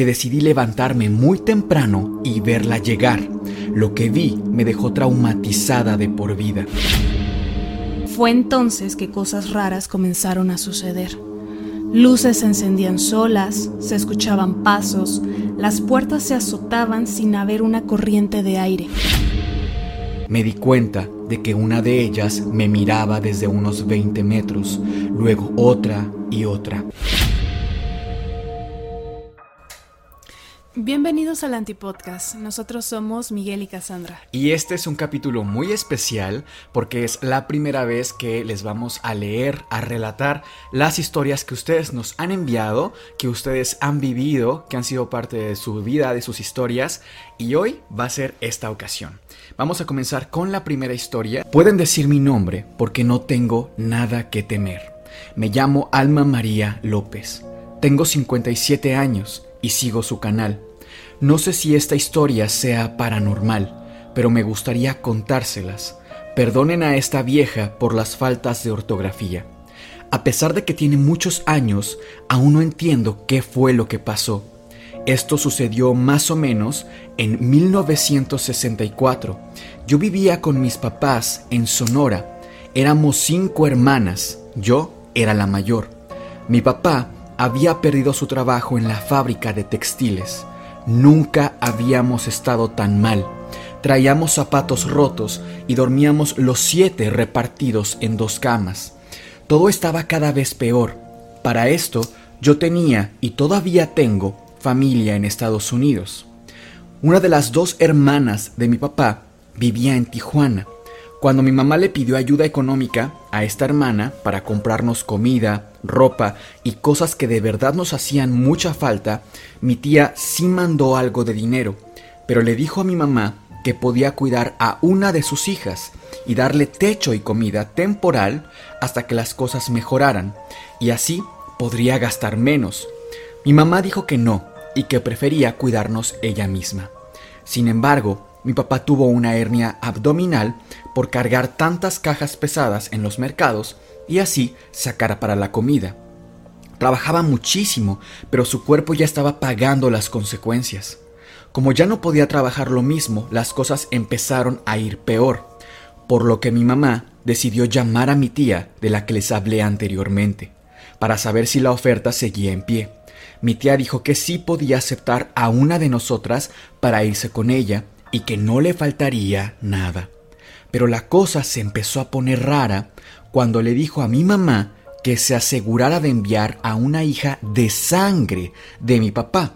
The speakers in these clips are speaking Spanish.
que decidí levantarme muy temprano y verla llegar. Lo que vi me dejó traumatizada de por vida. Fue entonces que cosas raras comenzaron a suceder. Luces se encendían solas, se escuchaban pasos, las puertas se azotaban sin haber una corriente de aire. Me di cuenta de que una de ellas me miraba desde unos 20 metros, luego otra y otra. Bienvenidos al Antipodcast. Nosotros somos Miguel y Cassandra. Y este es un capítulo muy especial porque es la primera vez que les vamos a leer, a relatar las historias que ustedes nos han enviado, que ustedes han vivido, que han sido parte de su vida, de sus historias. Y hoy va a ser esta ocasión. Vamos a comenzar con la primera historia. Pueden decir mi nombre porque no tengo nada que temer. Me llamo Alma María López. Tengo 57 años y sigo su canal. No sé si esta historia sea paranormal, pero me gustaría contárselas. Perdonen a esta vieja por las faltas de ortografía. A pesar de que tiene muchos años, aún no entiendo qué fue lo que pasó. Esto sucedió más o menos en 1964. Yo vivía con mis papás en Sonora. Éramos cinco hermanas. Yo era la mayor. Mi papá había perdido su trabajo en la fábrica de textiles. Nunca habíamos estado tan mal. Traíamos zapatos rotos y dormíamos los siete repartidos en dos camas. Todo estaba cada vez peor. Para esto, yo tenía y todavía tengo familia en Estados Unidos. Una de las dos hermanas de mi papá vivía en Tijuana. Cuando mi mamá le pidió ayuda económica a esta hermana para comprarnos comida, ropa y cosas que de verdad nos hacían mucha falta, mi tía sí mandó algo de dinero, pero le dijo a mi mamá que podía cuidar a una de sus hijas y darle techo y comida temporal hasta que las cosas mejoraran, y así podría gastar menos. Mi mamá dijo que no y que prefería cuidarnos ella misma. Sin embargo, mi papá tuvo una hernia abdominal por cargar tantas cajas pesadas en los mercados y así sacar para la comida. Trabajaba muchísimo, pero su cuerpo ya estaba pagando las consecuencias. Como ya no podía trabajar lo mismo, las cosas empezaron a ir peor, por lo que mi mamá decidió llamar a mi tía de la que les hablé anteriormente, para saber si la oferta seguía en pie. Mi tía dijo que sí podía aceptar a una de nosotras para irse con ella y que no le faltaría nada. Pero la cosa se empezó a poner rara cuando le dijo a mi mamá que se asegurara de enviar a una hija de sangre de mi papá.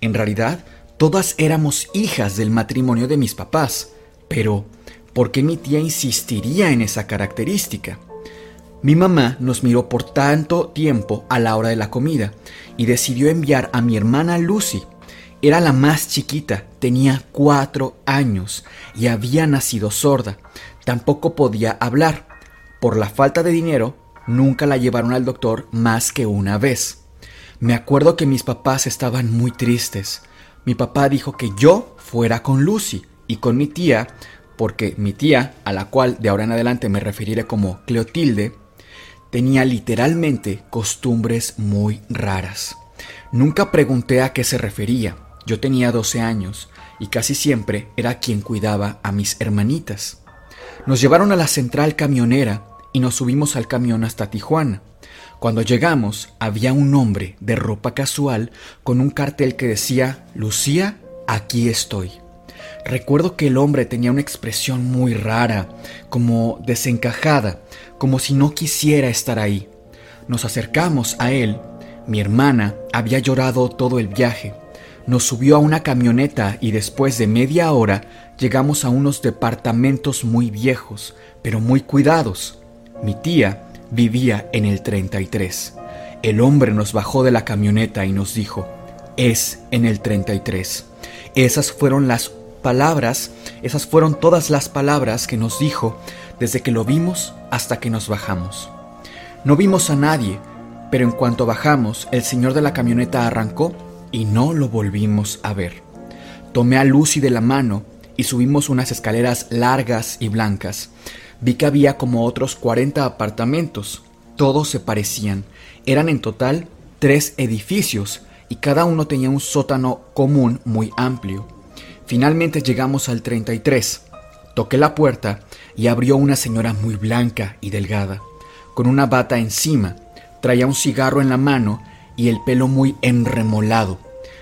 En realidad, todas éramos hijas del matrimonio de mis papás, pero ¿por qué mi tía insistiría en esa característica? Mi mamá nos miró por tanto tiempo a la hora de la comida y decidió enviar a mi hermana Lucy, era la más chiquita, tenía cuatro años y había nacido sorda. Tampoco podía hablar. Por la falta de dinero, nunca la llevaron al doctor más que una vez. Me acuerdo que mis papás estaban muy tristes. Mi papá dijo que yo fuera con Lucy y con mi tía, porque mi tía, a la cual de ahora en adelante me referiré como Cleotilde, tenía literalmente costumbres muy raras. Nunca pregunté a qué se refería. Yo tenía 12 años y casi siempre era quien cuidaba a mis hermanitas. Nos llevaron a la central camionera y nos subimos al camión hasta Tijuana. Cuando llegamos había un hombre de ropa casual con un cartel que decía Lucía, aquí estoy. Recuerdo que el hombre tenía una expresión muy rara, como desencajada, como si no quisiera estar ahí. Nos acercamos a él. Mi hermana había llorado todo el viaje nos subió a una camioneta y después de media hora llegamos a unos departamentos muy viejos, pero muy cuidados. Mi tía vivía en el 33. El hombre nos bajó de la camioneta y nos dijo, es en el 33. Esas fueron las palabras, esas fueron todas las palabras que nos dijo desde que lo vimos hasta que nos bajamos. No vimos a nadie, pero en cuanto bajamos, el señor de la camioneta arrancó y no lo volvimos a ver. Tomé a Lucy de la mano y subimos unas escaleras largas y blancas. Vi que había como otros 40 apartamentos. Todos se parecían. Eran en total tres edificios y cada uno tenía un sótano común muy amplio. Finalmente llegamos al 33. Toqué la puerta y abrió una señora muy blanca y delgada, con una bata encima. Traía un cigarro en la mano y el pelo muy enremolado.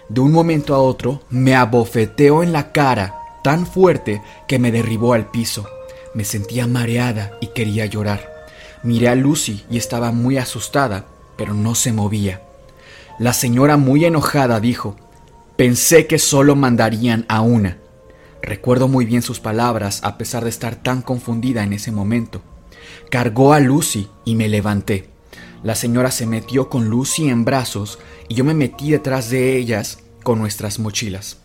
De un momento a otro me abofeteó en la cara tan fuerte que me derribó al piso. Me sentía mareada y quería llorar. Miré a Lucy y estaba muy asustada, pero no se movía. La señora muy enojada dijo, Pensé que solo mandarían a una. Recuerdo muy bien sus palabras a pesar de estar tan confundida en ese momento. Cargó a Lucy y me levanté. La señora se metió con Lucy en brazos y yo me metí detrás de ellas con nuestras mochilas.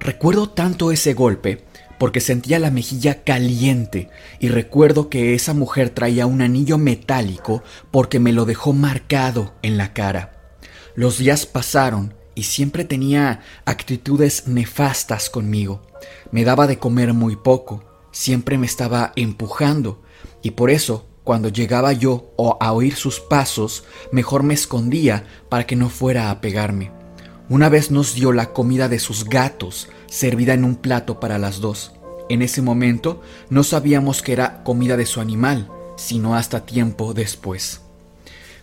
Recuerdo tanto ese golpe porque sentía la mejilla caliente y recuerdo que esa mujer traía un anillo metálico porque me lo dejó marcado en la cara. Los días pasaron y siempre tenía actitudes nefastas conmigo. Me daba de comer muy poco, siempre me estaba empujando, y por eso, cuando llegaba yo o a oír sus pasos, mejor me escondía para que no fuera a pegarme. Una vez nos dio la comida de sus gatos, servida en un plato para las dos. En ese momento no sabíamos que era comida de su animal, sino hasta tiempo después.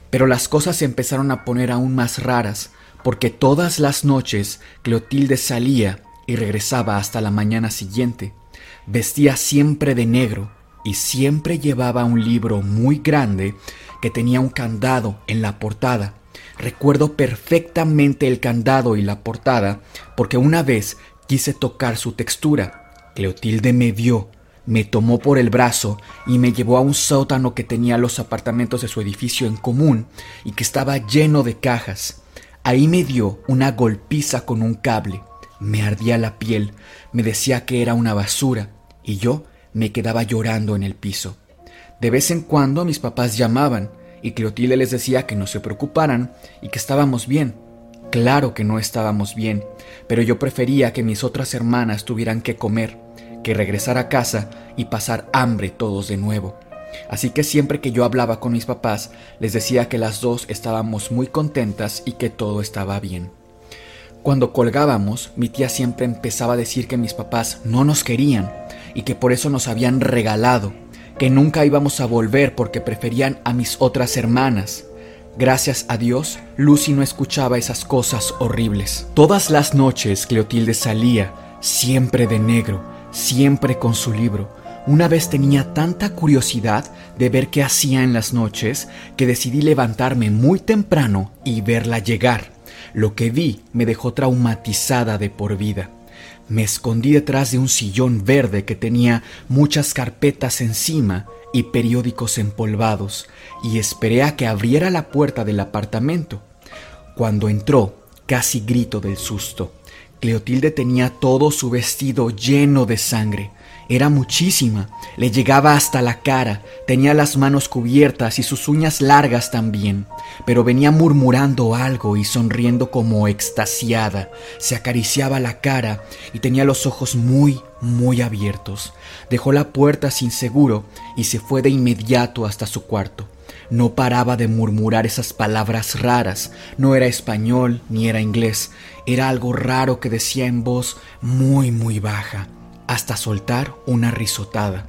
Pero las cosas se empezaron a poner aún más raras, porque todas las noches Clotilde salía y regresaba hasta la mañana siguiente. Vestía siempre de negro y siempre llevaba un libro muy grande que tenía un candado en la portada. Recuerdo perfectamente el candado y la portada porque una vez quise tocar su textura. Clotilde me vio, me tomó por el brazo y me llevó a un sótano que tenía los apartamentos de su edificio en común y que estaba lleno de cajas. Ahí me dio una golpiza con un cable. Me ardía la piel, me decía que era una basura y yo me quedaba llorando en el piso. De vez en cuando mis papás llamaban y Clotilde les decía que no se preocuparan y que estábamos bien. Claro que no estábamos bien, pero yo prefería que mis otras hermanas tuvieran que comer, que regresar a casa y pasar hambre todos de nuevo. Así que siempre que yo hablaba con mis papás, les decía que las dos estábamos muy contentas y que todo estaba bien. Cuando colgábamos, mi tía siempre empezaba a decir que mis papás no nos querían y que por eso nos habían regalado, que nunca íbamos a volver porque preferían a mis otras hermanas. Gracias a Dios, Lucy no escuchaba esas cosas horribles. Todas las noches Cleotilde salía, siempre de negro, siempre con su libro, una vez tenía tanta curiosidad de ver qué hacía en las noches que decidí levantarme muy temprano y verla llegar. Lo que vi me dejó traumatizada de por vida. Me escondí detrás de un sillón verde que tenía muchas carpetas encima y periódicos empolvados y esperé a que abriera la puerta del apartamento. Cuando entró, casi grito del susto. Cleotilde tenía todo su vestido lleno de sangre. Era muchísima, le llegaba hasta la cara, tenía las manos cubiertas y sus uñas largas también, pero venía murmurando algo y sonriendo como extasiada, se acariciaba la cara y tenía los ojos muy, muy abiertos. Dejó la puerta sin seguro y se fue de inmediato hasta su cuarto. No paraba de murmurar esas palabras raras, no era español ni era inglés, era algo raro que decía en voz muy, muy baja hasta soltar una risotada.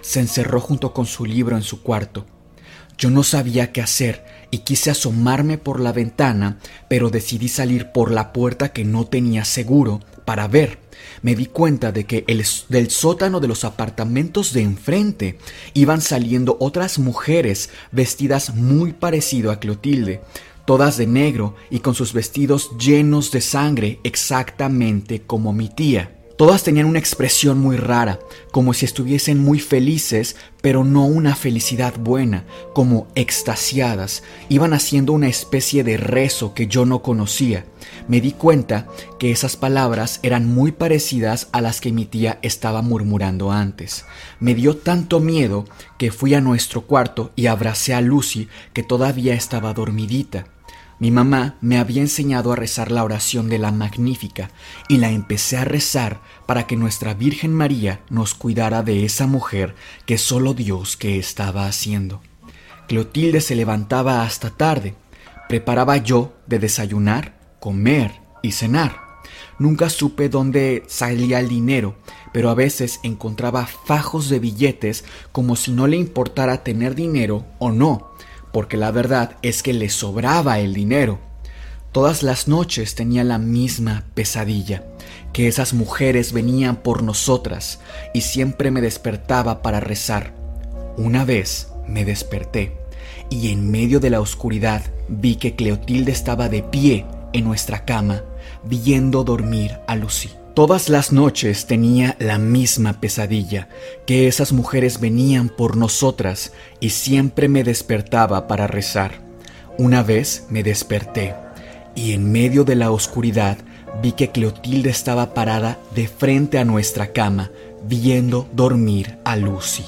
Se encerró junto con su libro en su cuarto. Yo no sabía qué hacer y quise asomarme por la ventana, pero decidí salir por la puerta que no tenía seguro para ver. Me di cuenta de que el, del sótano de los apartamentos de enfrente iban saliendo otras mujeres vestidas muy parecido a Clotilde, todas de negro y con sus vestidos llenos de sangre exactamente como mi tía. Todas tenían una expresión muy rara, como si estuviesen muy felices, pero no una felicidad buena, como extasiadas. Iban haciendo una especie de rezo que yo no conocía. Me di cuenta que esas palabras eran muy parecidas a las que mi tía estaba murmurando antes. Me dio tanto miedo que fui a nuestro cuarto y abracé a Lucy, que todavía estaba dormidita. Mi mamá me había enseñado a rezar la oración de la Magnífica y la empecé a rezar para que nuestra Virgen María nos cuidara de esa mujer que solo Dios que estaba haciendo. Clotilde se levantaba hasta tarde. Preparaba yo de desayunar, comer y cenar. Nunca supe dónde salía el dinero, pero a veces encontraba fajos de billetes como si no le importara tener dinero o no porque la verdad es que le sobraba el dinero. Todas las noches tenía la misma pesadilla, que esas mujeres venían por nosotras y siempre me despertaba para rezar. Una vez me desperté y en medio de la oscuridad vi que Cleotilde estaba de pie en nuestra cama, viendo dormir a Lucy. Todas las noches tenía la misma pesadilla, que esas mujeres venían por nosotras y siempre me despertaba para rezar. Una vez me desperté y en medio de la oscuridad vi que Cleotilde estaba parada de frente a nuestra cama, viendo dormir a Lucy.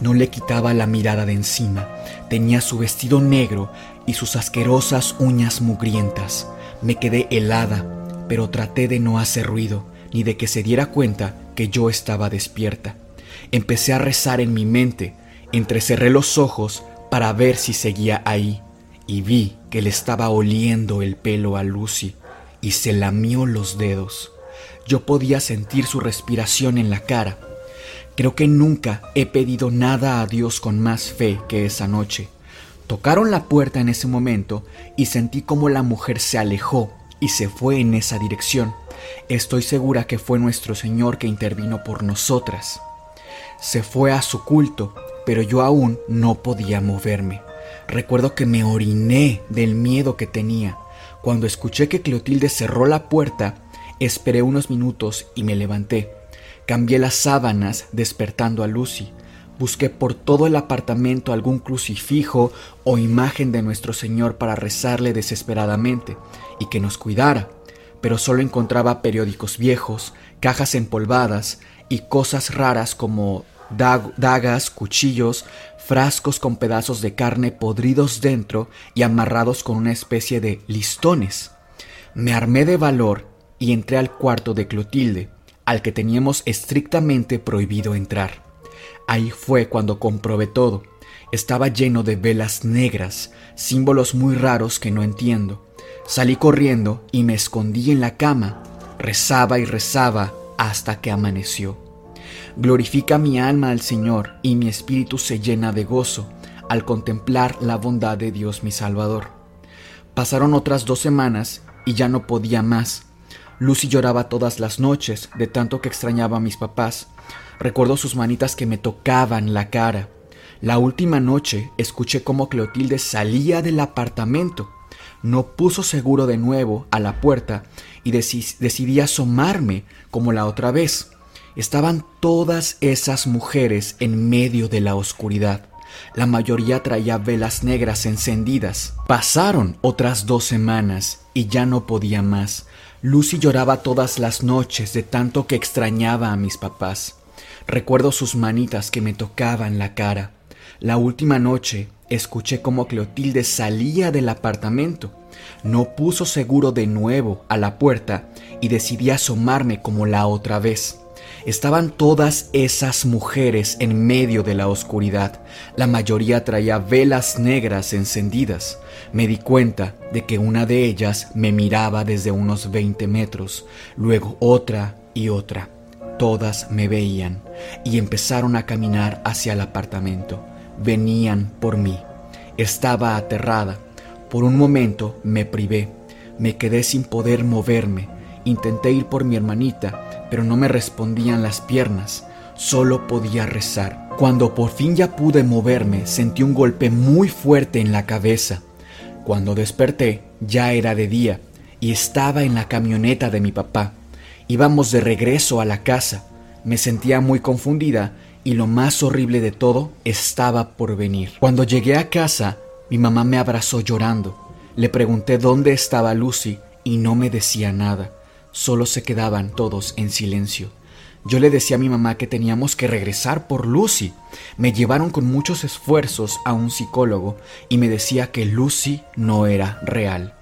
No le quitaba la mirada de encima. Tenía su vestido negro y sus asquerosas uñas mugrientas. Me quedé helada, pero traté de no hacer ruido ni de que se diera cuenta que yo estaba despierta. Empecé a rezar en mi mente, entrecerré los ojos para ver si seguía ahí, y vi que le estaba oliendo el pelo a Lucy y se lamió los dedos. Yo podía sentir su respiración en la cara. Creo que nunca he pedido nada a Dios con más fe que esa noche. Tocaron la puerta en ese momento y sentí como la mujer se alejó y se fue en esa dirección. Estoy segura que fue nuestro Señor que intervino por nosotras. Se fue a su culto, pero yo aún no podía moverme. Recuerdo que me oriné del miedo que tenía. Cuando escuché que Clotilde cerró la puerta, esperé unos minutos y me levanté. Cambié las sábanas despertando a Lucy. Busqué por todo el apartamento algún crucifijo o imagen de nuestro Señor para rezarle desesperadamente y que nos cuidara pero solo encontraba periódicos viejos, cajas empolvadas y cosas raras como dagas, cuchillos, frascos con pedazos de carne podridos dentro y amarrados con una especie de listones. Me armé de valor y entré al cuarto de Clotilde, al que teníamos estrictamente prohibido entrar. Ahí fue cuando comprobé todo. Estaba lleno de velas negras, símbolos muy raros que no entiendo. Salí corriendo y me escondí en la cama. Rezaba y rezaba hasta que amaneció. Glorifica mi alma al Señor y mi espíritu se llena de gozo al contemplar la bondad de Dios mi Salvador. Pasaron otras dos semanas y ya no podía más. Lucy lloraba todas las noches de tanto que extrañaba a mis papás. Recuerdo sus manitas que me tocaban la cara. La última noche escuché cómo Clotilde salía del apartamento no puso seguro de nuevo a la puerta y decidí asomarme como la otra vez. Estaban todas esas mujeres en medio de la oscuridad. La mayoría traía velas negras encendidas. Pasaron otras dos semanas y ya no podía más. Lucy lloraba todas las noches de tanto que extrañaba a mis papás. Recuerdo sus manitas que me tocaban la cara. La última noche escuché cómo Clotilde salía del apartamento. No puso seguro de nuevo a la puerta y decidí asomarme como la otra vez. Estaban todas esas mujeres en medio de la oscuridad. La mayoría traía velas negras encendidas. Me di cuenta de que una de ellas me miraba desde unos 20 metros, luego otra y otra. Todas me veían y empezaron a caminar hacia el apartamento. Venían por mí. Estaba aterrada. Por un momento me privé. Me quedé sin poder moverme. Intenté ir por mi hermanita, pero no me respondían las piernas. Solo podía rezar. Cuando por fin ya pude moverme, sentí un golpe muy fuerte en la cabeza. Cuando desperté, ya era de día y estaba en la camioneta de mi papá. Íbamos de regreso a la casa. Me sentía muy confundida y lo más horrible de todo estaba por venir. Cuando llegué a casa, mi mamá me abrazó llorando. Le pregunté dónde estaba Lucy y no me decía nada. Solo se quedaban todos en silencio. Yo le decía a mi mamá que teníamos que regresar por Lucy. Me llevaron con muchos esfuerzos a un psicólogo y me decía que Lucy no era real,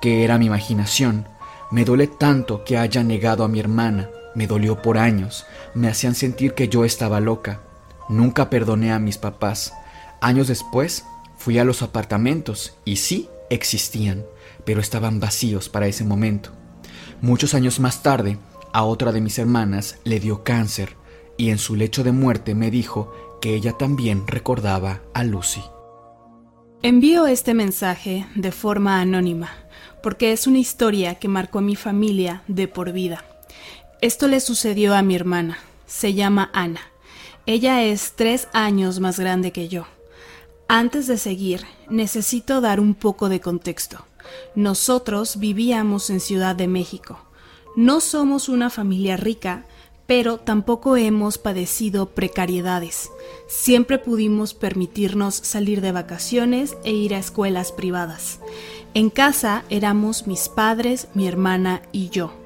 que era mi imaginación. Me duele tanto que haya negado a mi hermana. Me dolió por años. Me hacían sentir que yo estaba loca. Nunca perdoné a mis papás. Años después fui a los apartamentos y sí existían, pero estaban vacíos para ese momento. Muchos años más tarde, a otra de mis hermanas le dio cáncer y en su lecho de muerte me dijo que ella también recordaba a Lucy. Envío este mensaje de forma anónima porque es una historia que marcó a mi familia de por vida. Esto le sucedió a mi hermana. Se llama Ana. Ella es tres años más grande que yo. Antes de seguir, necesito dar un poco de contexto. Nosotros vivíamos en Ciudad de México. No somos una familia rica, pero tampoco hemos padecido precariedades. Siempre pudimos permitirnos salir de vacaciones e ir a escuelas privadas. En casa éramos mis padres, mi hermana y yo.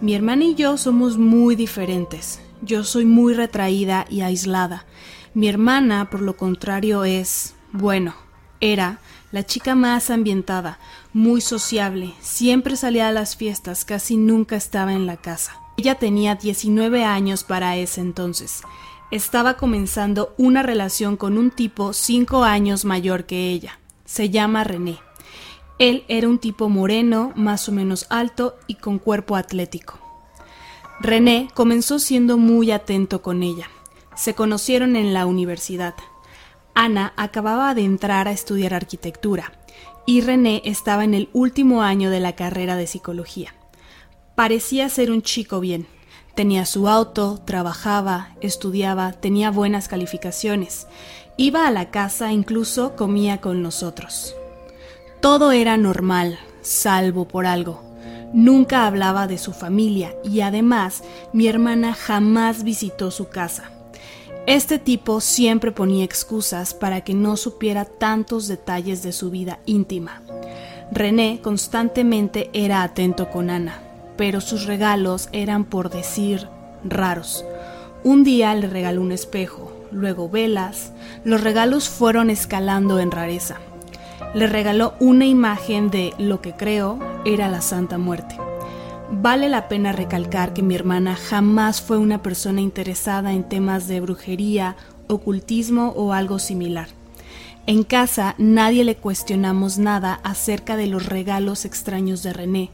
Mi hermana y yo somos muy diferentes. Yo soy muy retraída y aislada. Mi hermana, por lo contrario, es, bueno, era la chica más ambientada, muy sociable, siempre salía a las fiestas, casi nunca estaba en la casa. Ella tenía 19 años para ese entonces. Estaba comenzando una relación con un tipo 5 años mayor que ella. Se llama René. Él era un tipo moreno, más o menos alto y con cuerpo atlético. René comenzó siendo muy atento con ella. Se conocieron en la universidad. Ana acababa de entrar a estudiar arquitectura y René estaba en el último año de la carrera de psicología. Parecía ser un chico bien. Tenía su auto, trabajaba, estudiaba, tenía buenas calificaciones. Iba a la casa, incluso comía con nosotros. Todo era normal, salvo por algo. Nunca hablaba de su familia y además mi hermana jamás visitó su casa. Este tipo siempre ponía excusas para que no supiera tantos detalles de su vida íntima. René constantemente era atento con Ana, pero sus regalos eran por decir raros. Un día le regaló un espejo, luego velas, los regalos fueron escalando en rareza. Le regaló una imagen de lo que creo era la Santa Muerte. Vale la pena recalcar que mi hermana jamás fue una persona interesada en temas de brujería, ocultismo o algo similar. En casa nadie le cuestionamos nada acerca de los regalos extraños de René,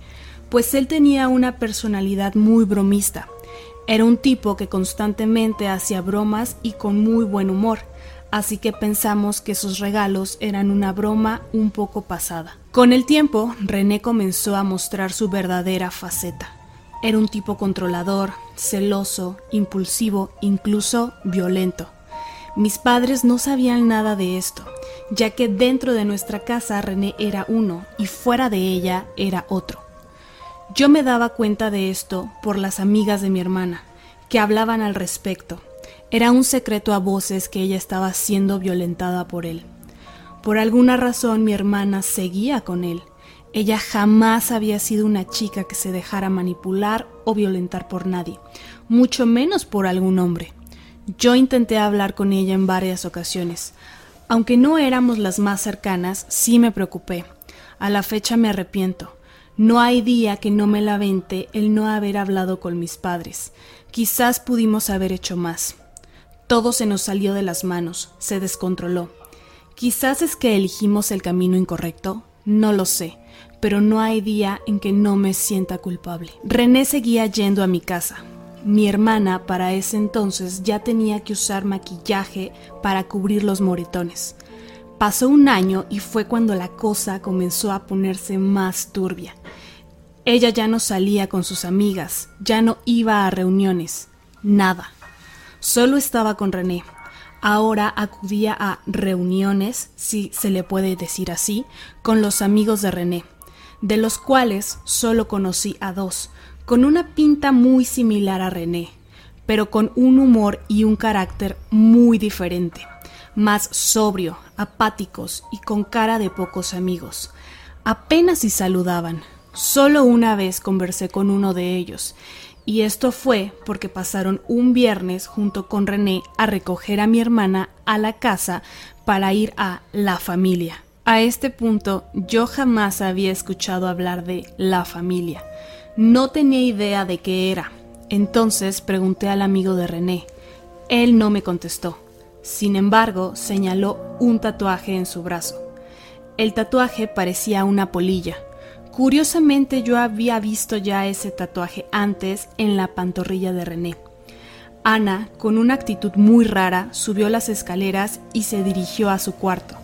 pues él tenía una personalidad muy bromista. Era un tipo que constantemente hacía bromas y con muy buen humor, así que pensamos que sus regalos eran una broma un poco pasada. Con el tiempo, René comenzó a mostrar su verdadera faceta. Era un tipo controlador, celoso, impulsivo, incluso violento. Mis padres no sabían nada de esto, ya que dentro de nuestra casa René era uno y fuera de ella era otro. Yo me daba cuenta de esto por las amigas de mi hermana, que hablaban al respecto, era un secreto a voces que ella estaba siendo violentada por él. Por alguna razón mi hermana seguía con él. Ella jamás había sido una chica que se dejara manipular o violentar por nadie, mucho menos por algún hombre. Yo intenté hablar con ella en varias ocasiones. Aunque no éramos las más cercanas, sí me preocupé. A la fecha me arrepiento. No hay día que no me lamente el no haber hablado con mis padres. Quizás pudimos haber hecho más. Todo se nos salió de las manos, se descontroló. Quizás es que elegimos el camino incorrecto, no lo sé, pero no hay día en que no me sienta culpable. René seguía yendo a mi casa. Mi hermana para ese entonces ya tenía que usar maquillaje para cubrir los moretones. Pasó un año y fue cuando la cosa comenzó a ponerse más turbia. Ella ya no salía con sus amigas, ya no iba a reuniones, nada. Solo estaba con René. Ahora acudía a reuniones, si se le puede decir así, con los amigos de René, de los cuales solo conocí a dos, con una pinta muy similar a René, pero con un humor y un carácter muy diferente, más sobrio, apáticos y con cara de pocos amigos. Apenas si saludaban. Solo una vez conversé con uno de ellos, y esto fue porque pasaron un viernes junto con René a recoger a mi hermana a la casa para ir a la familia. A este punto yo jamás había escuchado hablar de la familia. No tenía idea de qué era. Entonces pregunté al amigo de René. Él no me contestó. Sin embargo, señaló un tatuaje en su brazo. El tatuaje parecía una polilla. Curiosamente yo había visto ya ese tatuaje antes en la pantorrilla de René. Ana, con una actitud muy rara, subió las escaleras y se dirigió a su cuarto.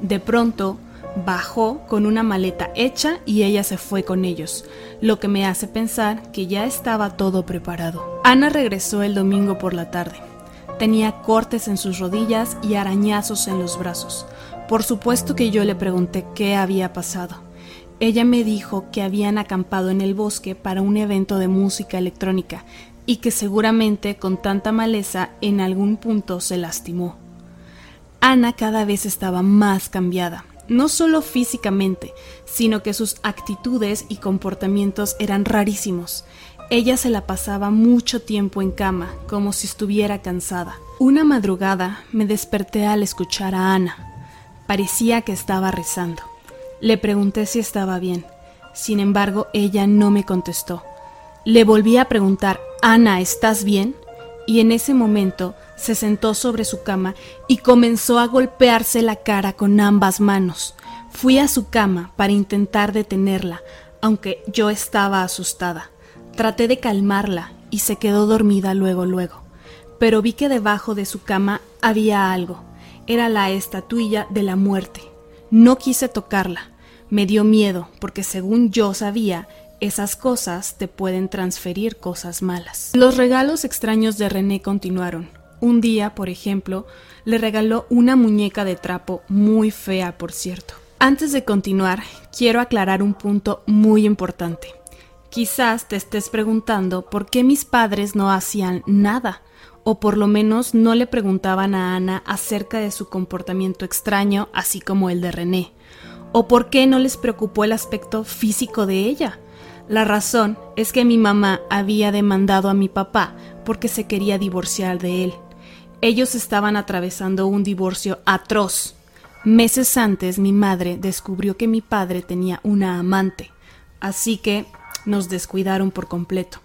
De pronto, bajó con una maleta hecha y ella se fue con ellos, lo que me hace pensar que ya estaba todo preparado. Ana regresó el domingo por la tarde. Tenía cortes en sus rodillas y arañazos en los brazos. Por supuesto que yo le pregunté qué había pasado. Ella me dijo que habían acampado en el bosque para un evento de música electrónica y que seguramente con tanta maleza en algún punto se lastimó. Ana cada vez estaba más cambiada, no solo físicamente, sino que sus actitudes y comportamientos eran rarísimos. Ella se la pasaba mucho tiempo en cama, como si estuviera cansada. Una madrugada me desperté al escuchar a Ana. Parecía que estaba rezando. Le pregunté si estaba bien. Sin embargo, ella no me contestó. Le volví a preguntar, Ana, ¿estás bien? Y en ese momento se sentó sobre su cama y comenzó a golpearse la cara con ambas manos. Fui a su cama para intentar detenerla, aunque yo estaba asustada. Traté de calmarla y se quedó dormida luego luego. Pero vi que debajo de su cama había algo era la estatuilla de la muerte. No quise tocarla. Me dio miedo porque según yo sabía, esas cosas te pueden transferir cosas malas. Los regalos extraños de René continuaron. Un día, por ejemplo, le regaló una muñeca de trapo muy fea, por cierto. Antes de continuar, quiero aclarar un punto muy importante. Quizás te estés preguntando por qué mis padres no hacían nada o por lo menos no le preguntaban a Ana acerca de su comportamiento extraño, así como el de René, o por qué no les preocupó el aspecto físico de ella. La razón es que mi mamá había demandado a mi papá porque se quería divorciar de él. Ellos estaban atravesando un divorcio atroz. Meses antes mi madre descubrió que mi padre tenía una amante, así que nos descuidaron por completo.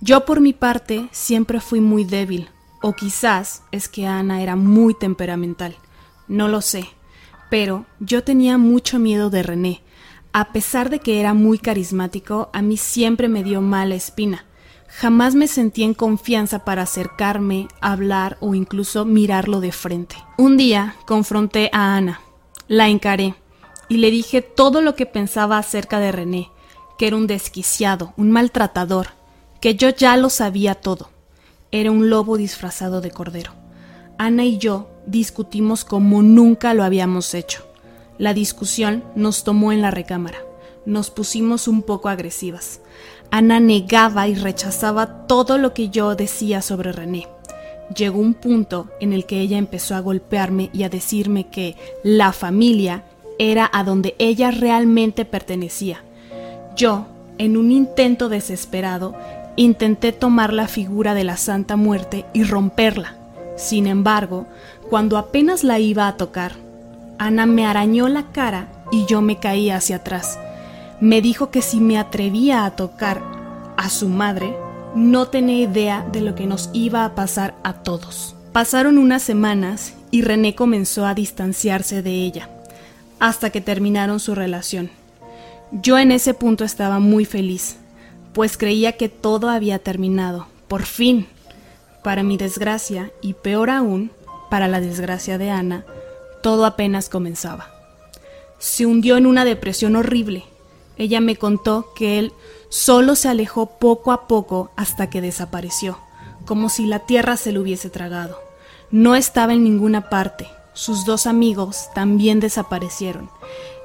Yo por mi parte siempre fui muy débil, o quizás es que Ana era muy temperamental, no lo sé, pero yo tenía mucho miedo de René. A pesar de que era muy carismático, a mí siempre me dio mala espina. Jamás me sentí en confianza para acercarme, hablar o incluso mirarlo de frente. Un día confronté a Ana, la encaré y le dije todo lo que pensaba acerca de René, que era un desquiciado, un maltratador, que yo ya lo sabía todo. Era un lobo disfrazado de cordero. Ana y yo discutimos como nunca lo habíamos hecho. La discusión nos tomó en la recámara. Nos pusimos un poco agresivas. Ana negaba y rechazaba todo lo que yo decía sobre René. Llegó un punto en el que ella empezó a golpearme y a decirme que la familia era a donde ella realmente pertenecía. Yo, en un intento desesperado, Intenté tomar la figura de la Santa Muerte y romperla. Sin embargo, cuando apenas la iba a tocar, Ana me arañó la cara y yo me caí hacia atrás. Me dijo que si me atrevía a tocar a su madre, no tenía idea de lo que nos iba a pasar a todos. Pasaron unas semanas y René comenzó a distanciarse de ella, hasta que terminaron su relación. Yo en ese punto estaba muy feliz, pues creía que todo había terminado, por fin. Para mi desgracia, y peor aún, para la desgracia de Ana, todo apenas comenzaba. Se hundió en una depresión horrible. Ella me contó que él solo se alejó poco a poco hasta que desapareció, como si la tierra se lo hubiese tragado. No estaba en ninguna parte. Sus dos amigos también desaparecieron.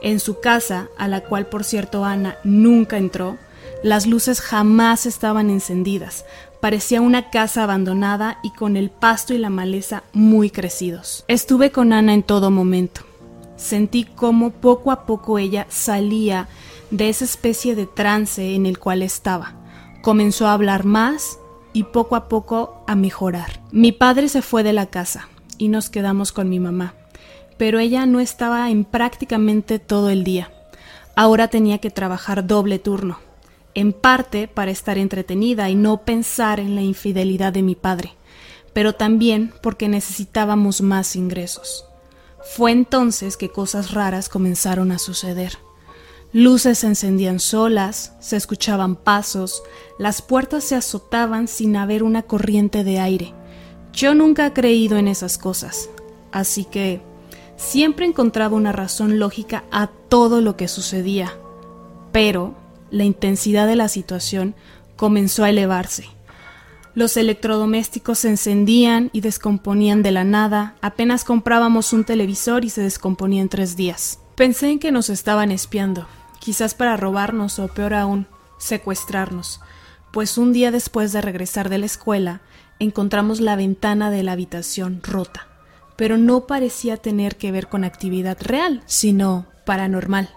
En su casa, a la cual por cierto Ana nunca entró, Las luces jamás estaban encendidas. Parecía una casa abandonada y con el pasto y la maleza muy crecidos. Estuve con Ana en todo momento. Sentí cómo poco a poco ella salía de esa especie de trance en el cual estaba. Comenzó a hablar más y poco a poco a mejorar. Mi padre se fue de la casa y nos quedamos con mi mamá, pero ella no estaba en prácticamente todo el día. Ahora tenía que trabajar doble turno, en parte para estar entretenida y no pensar en la infidelidad de mi padre, pero también porque necesitábamos más ingresos. Fue entonces que cosas raras comenzaron a suceder. Luces se encendían solas, se escuchaban pasos, las puertas se azotaban sin haber una corriente de aire. Yo nunca he creído en esas cosas, así que siempre encontraba una razón lógica a todo lo que sucedía. Pero la intensidad de la situación comenzó a elevarse. Los electrodomésticos se encendían y descomponían de la nada, apenas comprábamos un televisor y se descomponía en tres días. Pensé en que nos estaban espiando, quizás para robarnos o peor aún, secuestrarnos, pues un día después de regresar de la escuela encontramos la ventana de la habitación rota pero no parecía tener que ver con actividad real, sino paranormal.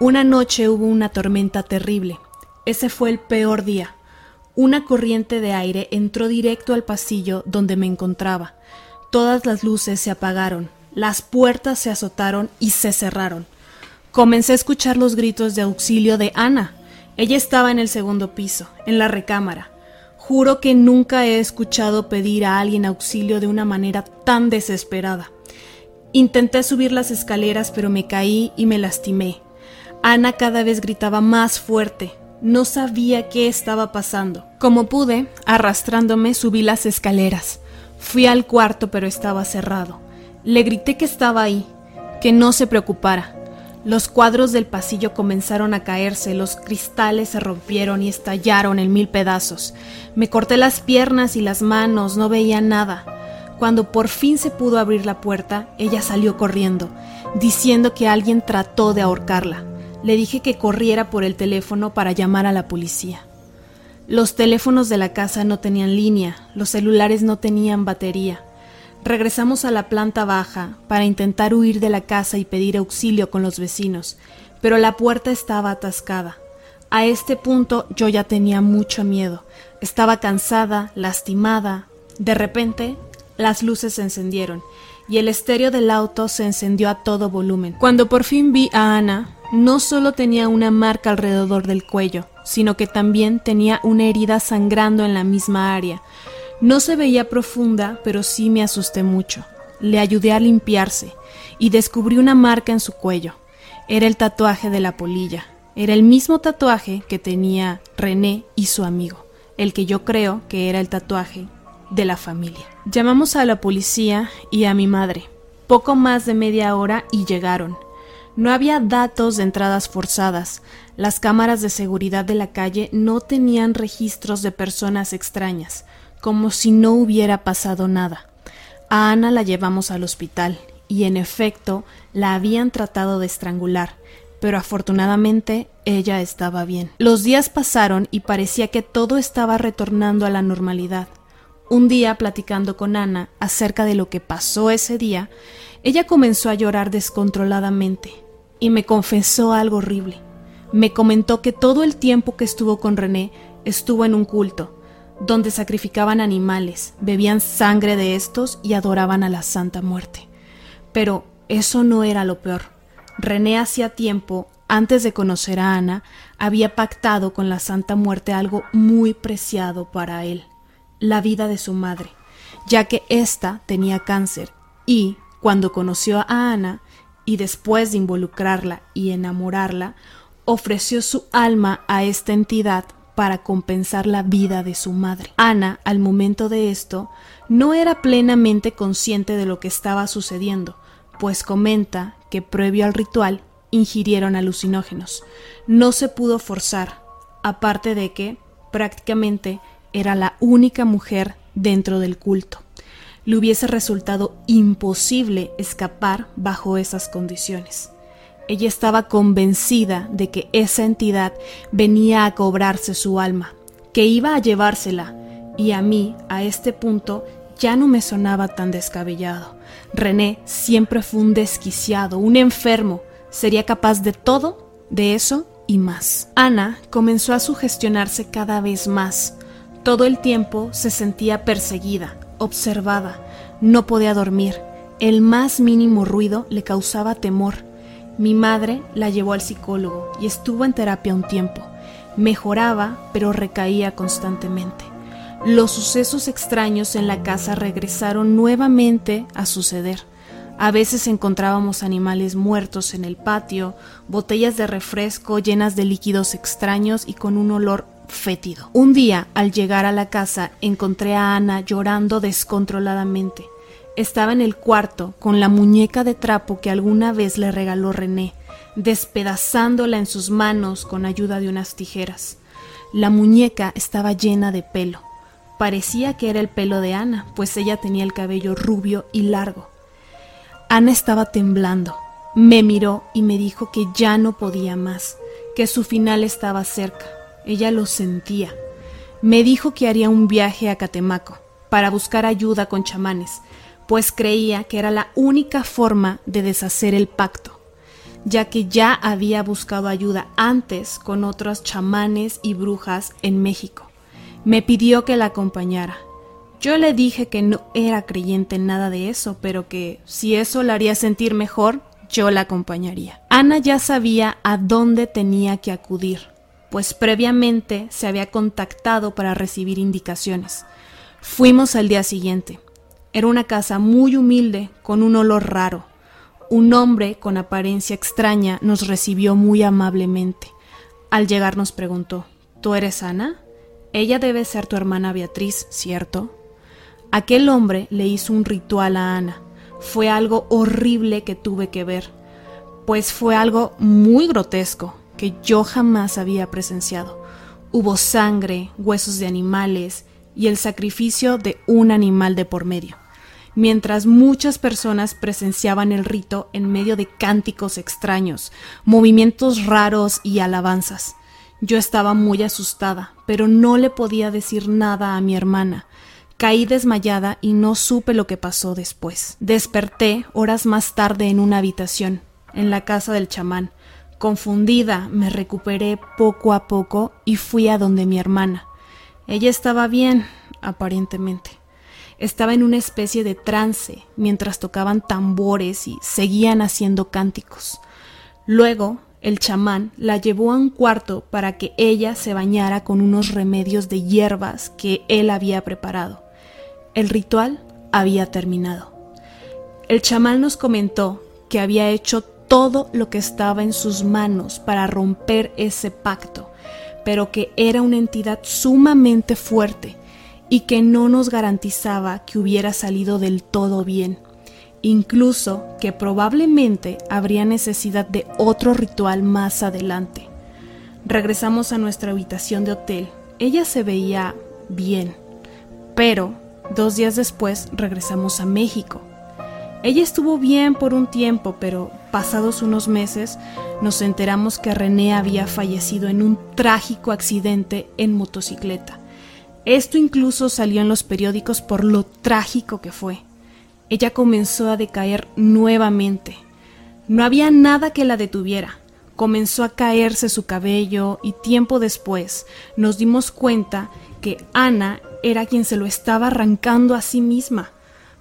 Una noche hubo una tormenta terrible. Ese fue el peor día. Una corriente de aire entró directo al pasillo donde me encontraba. Todas las luces se apagaron, las puertas se azotaron y se cerraron. Comencé a escuchar los gritos de auxilio de Ana. Ella estaba en el segundo piso, en la recámara. Juro que nunca he escuchado pedir a alguien auxilio de una manera tan desesperada. Intenté subir las escaleras, pero me caí y me lastimé. Ana cada vez gritaba más fuerte. No sabía qué estaba pasando. Como pude, arrastrándome, subí las escaleras. Fui al cuarto, pero estaba cerrado. Le grité que estaba ahí, que no se preocupara. Los cuadros del pasillo comenzaron a caerse, los cristales se rompieron y estallaron en mil pedazos. Me corté las piernas y las manos, no veía nada. Cuando por fin se pudo abrir la puerta, ella salió corriendo, diciendo que alguien trató de ahorcarla. Le dije que corriera por el teléfono para llamar a la policía. Los teléfonos de la casa no tenían línea, los celulares no tenían batería. Regresamos a la planta baja para intentar huir de la casa y pedir auxilio con los vecinos, pero la puerta estaba atascada. A este punto yo ya tenía mucho miedo. Estaba cansada, lastimada. De repente, las luces se encendieron y el estéreo del auto se encendió a todo volumen. Cuando por fin vi a Ana, no solo tenía una marca alrededor del cuello, sino que también tenía una herida sangrando en la misma área. No se veía profunda, pero sí me asusté mucho. Le ayudé a limpiarse y descubrí una marca en su cuello. Era el tatuaje de la polilla. Era el mismo tatuaje que tenía René y su amigo, el que yo creo que era el tatuaje de la familia. Llamamos a la policía y a mi madre. Poco más de media hora y llegaron. No había datos de entradas forzadas. Las cámaras de seguridad de la calle no tenían registros de personas extrañas como si no hubiera pasado nada. A Ana la llevamos al hospital y en efecto la habían tratado de estrangular, pero afortunadamente ella estaba bien. Los días pasaron y parecía que todo estaba retornando a la normalidad. Un día, platicando con Ana acerca de lo que pasó ese día, ella comenzó a llorar descontroladamente y me confesó algo horrible. Me comentó que todo el tiempo que estuvo con René estuvo en un culto, donde sacrificaban animales, bebían sangre de estos y adoraban a la Santa Muerte. Pero eso no era lo peor. René hacía tiempo, antes de conocer a Ana, había pactado con la Santa Muerte algo muy preciado para él, la vida de su madre, ya que ésta tenía cáncer y, cuando conoció a Ana, y después de involucrarla y enamorarla, ofreció su alma a esta entidad para compensar la vida de su madre. Ana, al momento de esto, no era plenamente consciente de lo que estaba sucediendo, pues comenta que previo al ritual ingirieron alucinógenos. No se pudo forzar, aparte de que prácticamente era la única mujer dentro del culto. Le hubiese resultado imposible escapar bajo esas condiciones. Ella estaba convencida de que esa entidad venía a cobrarse su alma, que iba a llevársela, y a mí, a este punto, ya no me sonaba tan descabellado. René siempre fue un desquiciado, un enfermo. Sería capaz de todo, de eso y más. Ana comenzó a sugestionarse cada vez más. Todo el tiempo se sentía perseguida, observada, no podía dormir. El más mínimo ruido le causaba temor. Mi madre la llevó al psicólogo y estuvo en terapia un tiempo. Mejoraba, pero recaía constantemente. Los sucesos extraños en la casa regresaron nuevamente a suceder. A veces encontrábamos animales muertos en el patio, botellas de refresco llenas de líquidos extraños y con un olor fétido. Un día, al llegar a la casa, encontré a Ana llorando descontroladamente. Estaba en el cuarto con la muñeca de trapo que alguna vez le regaló René, despedazándola en sus manos con ayuda de unas tijeras. La muñeca estaba llena de pelo. Parecía que era el pelo de Ana, pues ella tenía el cabello rubio y largo. Ana estaba temblando. Me miró y me dijo que ya no podía más, que su final estaba cerca. Ella lo sentía. Me dijo que haría un viaje a Catemaco para buscar ayuda con chamanes, pues creía que era la única forma de deshacer el pacto, ya que ya había buscado ayuda antes con otros chamanes y brujas en México. Me pidió que la acompañara. Yo le dije que no era creyente en nada de eso, pero que si eso la haría sentir mejor, yo la acompañaría. Ana ya sabía a dónde tenía que acudir, pues previamente se había contactado para recibir indicaciones. Fuimos al día siguiente. Era una casa muy humilde, con un olor raro. Un hombre con apariencia extraña nos recibió muy amablemente. Al llegar nos preguntó, ¿Tú eres Ana? Ella debe ser tu hermana Beatriz, ¿cierto? Aquel hombre le hizo un ritual a Ana. Fue algo horrible que tuve que ver, pues fue algo muy grotesco que yo jamás había presenciado. Hubo sangre, huesos de animales y el sacrificio de un animal de por medio, mientras muchas personas presenciaban el rito en medio de cánticos extraños, movimientos raros y alabanzas. Yo estaba muy asustada, pero no le podía decir nada a mi hermana. Caí desmayada y no supe lo que pasó después. Desperté horas más tarde en una habitación, en la casa del chamán. Confundida, me recuperé poco a poco y fui a donde mi hermana. Ella estaba bien, aparentemente. Estaba en una especie de trance mientras tocaban tambores y seguían haciendo cánticos. Luego el chamán la llevó a un cuarto para que ella se bañara con unos remedios de hierbas que él había preparado. El ritual había terminado. El chamán nos comentó que había hecho todo lo que estaba en sus manos para romper ese pacto, pero que era una entidad sumamente fuerte y que no nos garantizaba que hubiera salido del todo bien incluso que probablemente habría necesidad de otro ritual más adelante. Regresamos a nuestra habitación de hotel. Ella se veía bien, pero dos días después regresamos a México. Ella estuvo bien por un tiempo, pero pasados unos meses nos enteramos que René había fallecido en un trágico accidente en motocicleta. Esto incluso salió en los periódicos por lo trágico que fue ella comenzó a decaer nuevamente. No había nada que la detuviera. Comenzó a caerse su cabello y tiempo después nos dimos cuenta que Ana era quien se lo estaba arrancando a sí misma.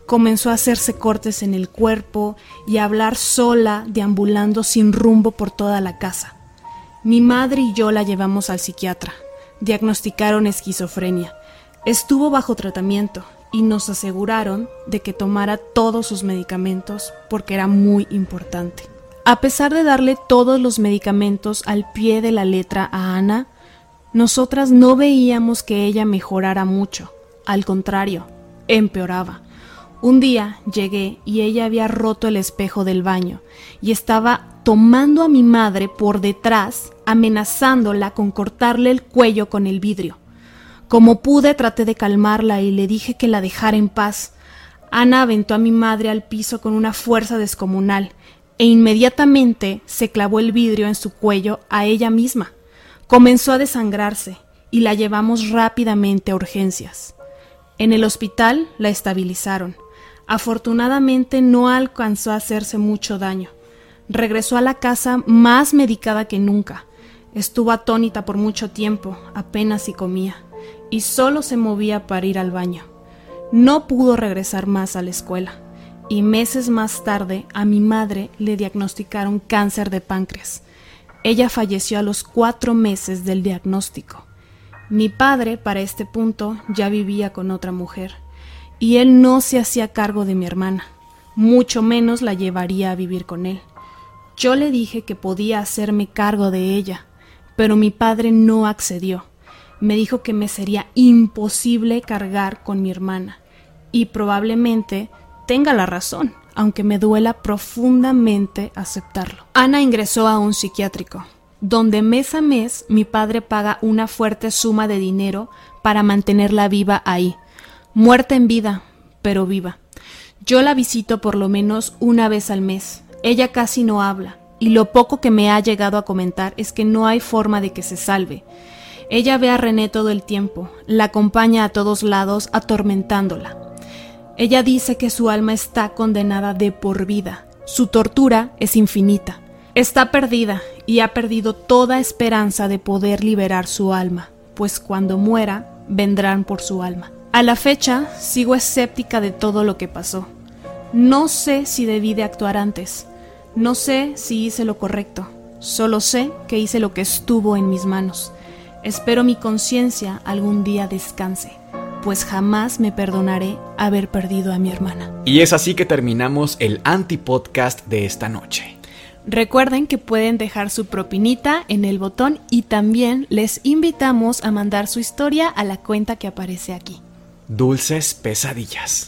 Comenzó a hacerse cortes en el cuerpo y a hablar sola, deambulando sin rumbo por toda la casa. Mi madre y yo la llevamos al psiquiatra. Diagnosticaron esquizofrenia. Estuvo bajo tratamiento y nos aseguraron de que tomara todos sus medicamentos porque era muy importante. A pesar de darle todos los medicamentos al pie de la letra a Ana, nosotras no veíamos que ella mejorara mucho. Al contrario, empeoraba. Un día llegué y ella había roto el espejo del baño y estaba tomando a mi madre por detrás, amenazándola con cortarle el cuello con el vidrio. Como pude traté de calmarla y le dije que la dejara en paz. Ana aventó a mi madre al piso con una fuerza descomunal. e inmediatamente se clavó el vidrio en su cuello a ella misma. Comenzó a desangrarse y la llevamos rápidamente a urgencias. En el hospital la estabilizaron. Afortunadamente no alcanzó a hacerse mucho daño. Regresó a la casa más medicada que nunca. Estuvo atónita por mucho tiempo, apenas si comía, y solo se movía para ir al baño. No pudo regresar más a la escuela, y meses más tarde a mi madre le diagnosticaron cáncer de páncreas. Ella falleció a los cuatro meses del diagnóstico. Mi padre, para este punto, ya vivía con otra mujer, y él no se hacía cargo de mi hermana, mucho menos la llevaría a vivir con él. Yo le dije que podía hacerme cargo de ella, pero mi padre no accedió. Me dijo que me sería imposible cargar con mi hermana, y probablemente tenga la razón, aunque me duela profundamente aceptarlo. Ana ingresó a un psiquiátrico donde mes a mes mi padre paga una fuerte suma de dinero para mantenerla viva ahí, muerta en vida, pero viva. Yo la visito por lo menos una vez al mes. Ella casi no habla, y lo poco que me ha llegado a comentar es que no hay forma de que se salve. Ella ve a René todo el tiempo, la acompaña a todos lados atormentándola. Ella dice que su alma está condenada de por vida, su tortura es infinita. Está perdida y ha perdido toda esperanza de poder liberar su alma, pues cuando muera vendrán por su alma. A la fecha sigo escéptica de todo lo que pasó. No sé si debí de actuar antes, no sé si hice lo correcto, solo sé que hice lo que estuvo en mis manos. Espero mi conciencia algún día descanse, pues jamás me perdonaré haber perdido a mi hermana. Y es así que terminamos el anti-podcast de esta noche. Recuerden que pueden dejar su propinita en el botón y también les invitamos a mandar su historia a la cuenta que aparece aquí. Dulces pesadillas.